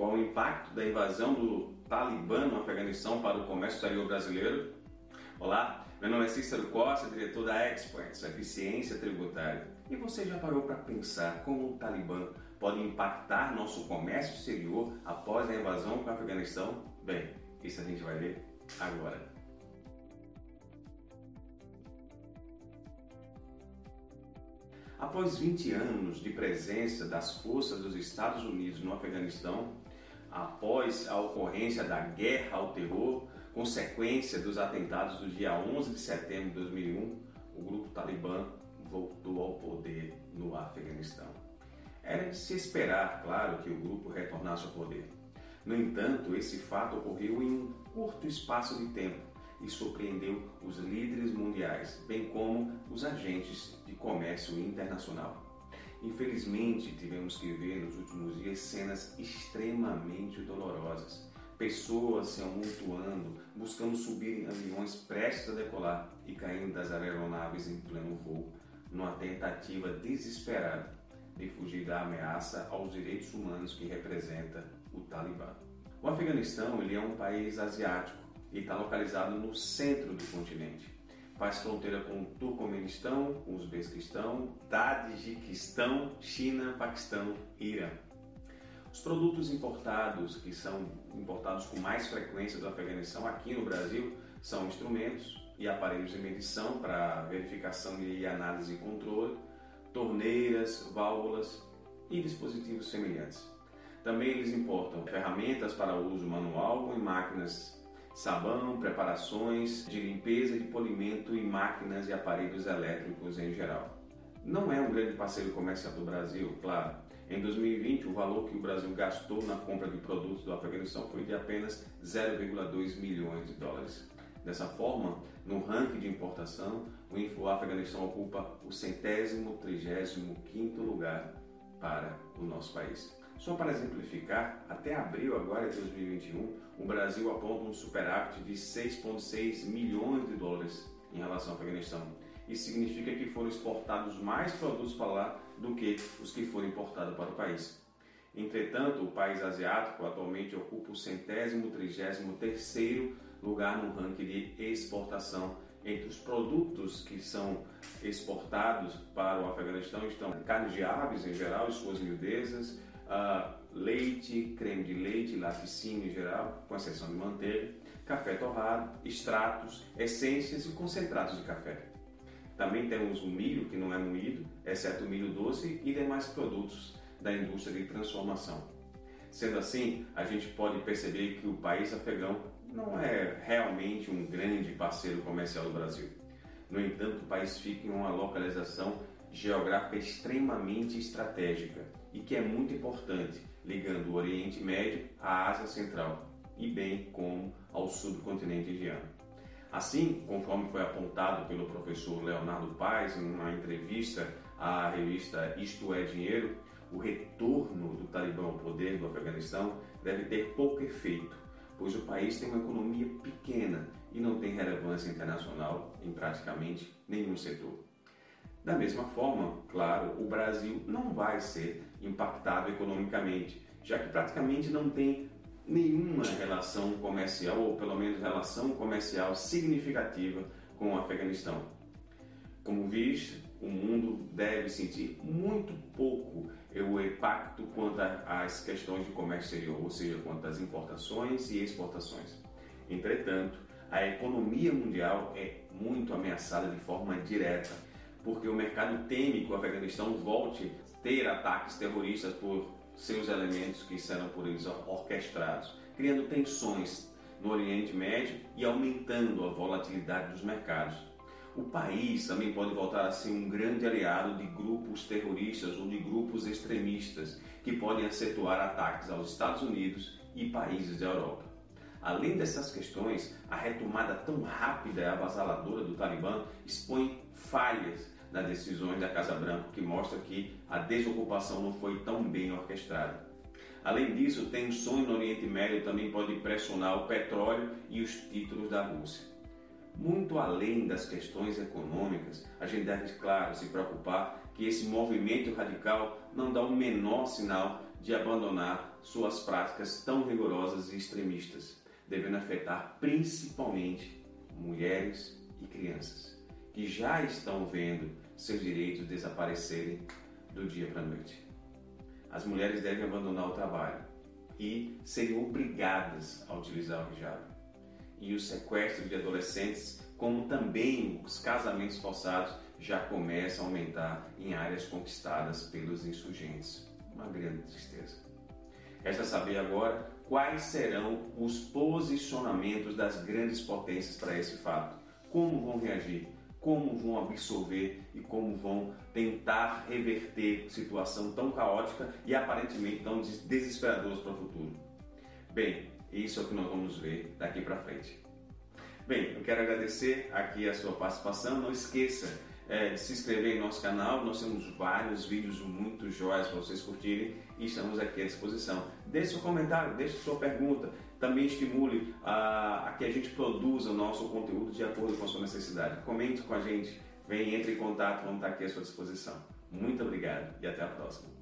Qual o impacto da invasão do Talibã no Afeganistão para o comércio exterior brasileiro? Olá, meu nome é Cícero Costa, diretor da Experts, Eficiência Tributária. E você já parou para pensar como o Talibã pode impactar nosso comércio exterior após a invasão para o Afeganistão? Bem, isso a gente vai ver agora. Após 20 anos de presença das forças dos Estados Unidos no Afeganistão, após a ocorrência da guerra ao terror, consequência dos atentados do dia 11 de setembro de 2001, o grupo Talibã voltou ao poder no Afeganistão. Era de se esperar, claro, que o grupo retornasse ao poder. No entanto, esse fato ocorreu em um curto espaço de tempo e surpreendeu os líderes mundiais, bem como os agentes de comércio internacional. Infelizmente, tivemos que ver nos últimos dias cenas extremamente dolorosas. Pessoas se amontoando, buscando subir em aviões prestes a decolar e caindo das aeronaves em pleno voo, numa tentativa desesperada de fugir da ameaça aos direitos humanos que representa o Talibã. O Afeganistão ele é um país asiático e está localizado no centro do continente faz fronteira com o Turcomenistão, com o Uzbequistão, Tadjiquistão, China, Paquistão e Irã. Os produtos importados, que são importados com mais frequência do Afeganistão aqui no Brasil, são instrumentos e aparelhos de medição para verificação e análise e controle, torneiras, válvulas e dispositivos semelhantes. Também eles importam ferramentas para uso manual em máquinas sabão, preparações de limpeza de polimento e máquinas e aparelhos elétricos em geral. Não é um grande parceiro comercial do Brasil, claro. Em 2020, o valor que o Brasil gastou na compra de produtos do Afeganistão foi de apenas 0,2 milhões de dólares. Dessa forma, no ranking de importação, o Afeganistão ocupa o centésimo, trigésimo quinto lugar para o nosso país. Só para exemplificar, até abril agora de 2021, o Brasil aponta um superávit de 6,6 milhões de dólares em relação ao Afeganistão. Isso significa que foram exportados mais produtos para lá do que os que foram importados para o país. Entretanto, o país asiático atualmente ocupa o centésimo, trigésimo terceiro lugar no ranking de exportação. Entre os produtos que são exportados para o Afeganistão estão carnes de aves em geral e suas miudezas, uh, leite, creme de leite, laticínio em geral, com exceção de manteiga, café torrado, extratos, essências e concentrados de café. Também temos o milho, que não é moído, exceto o milho doce e demais produtos da indústria de transformação. Sendo assim, a gente pode perceber que o país afegão não é realmente um grande parceiro comercial do Brasil. No entanto, o país fica em uma localização geográfica extremamente estratégica e que é muito importante, ligando o Oriente Médio à Ásia Central e bem como ao subcontinente indiano. Assim, conforme foi apontado pelo professor Leonardo Paes em uma entrevista à revista Isto é Dinheiro, o retorno do Talibã ao poder do Afeganistão deve ter pouco efeito, pois o país tem uma economia pequena e não tem relevância internacional em praticamente nenhum setor. Da mesma forma, claro, o Brasil não vai ser impactado economicamente, já que praticamente não tem nenhuma relação comercial, ou pelo menos relação comercial significativa com o Afeganistão. Como visto, o mundo deve sentir muito pouco o impacto quanto às questões de comércio exterior, ou seja, quanto às importações e exportações. Entretanto, a economia mundial é muito ameaçada de forma direta porque o mercado teme que o Afeganistão volte a ter ataques terroristas por seus elementos que serão por eles orquestrados, criando tensões no Oriente Médio e aumentando a volatilidade dos mercados. O país também pode voltar a ser um grande aliado de grupos terroristas ou de grupos extremistas que podem acentuar ataques aos Estados Unidos e países da Europa. Além dessas questões, a retomada tão rápida e avassaladora do Talibã expõe falhas nas decisões da Casa Branca, que mostra que a desocupação não foi tão bem orquestrada. Além disso, tensões no Oriente Médio também podem pressionar o petróleo e os títulos da Rússia. Muito além das questões econômicas, a gente deve, claro, se preocupar que esse movimento radical não dá o menor sinal de abandonar suas práticas tão rigorosas e extremistas, devendo afetar principalmente mulheres e crianças, que já estão vendo seus direitos desaparecerem do dia para a noite. As mulheres devem abandonar o trabalho e serem obrigadas a utilizar o hijab. E o sequestro de adolescentes, como também os casamentos forçados, já começam a aumentar em áreas conquistadas pelos insurgentes. Uma grande tristeza. Resta saber agora quais serão os posicionamentos das grandes potências para esse fato. Como vão reagir? Como vão absorver e como vão tentar reverter situação tão caótica e aparentemente tão desesperadora para o futuro? Bem, isso é o que nós vamos ver daqui para frente. Bem, eu quero agradecer aqui a sua participação. Não esqueça é, se inscrever em nosso canal. Nós temos vários vídeos muito jóias para vocês curtirem e estamos aqui à disposição. Deixe seu comentário, deixe sua pergunta. Também estimule a, a que a gente produza o nosso conteúdo de acordo com a sua necessidade. Comente com a gente, vem, entre em contato, vamos estar aqui à sua disposição. Muito obrigado e até a próxima.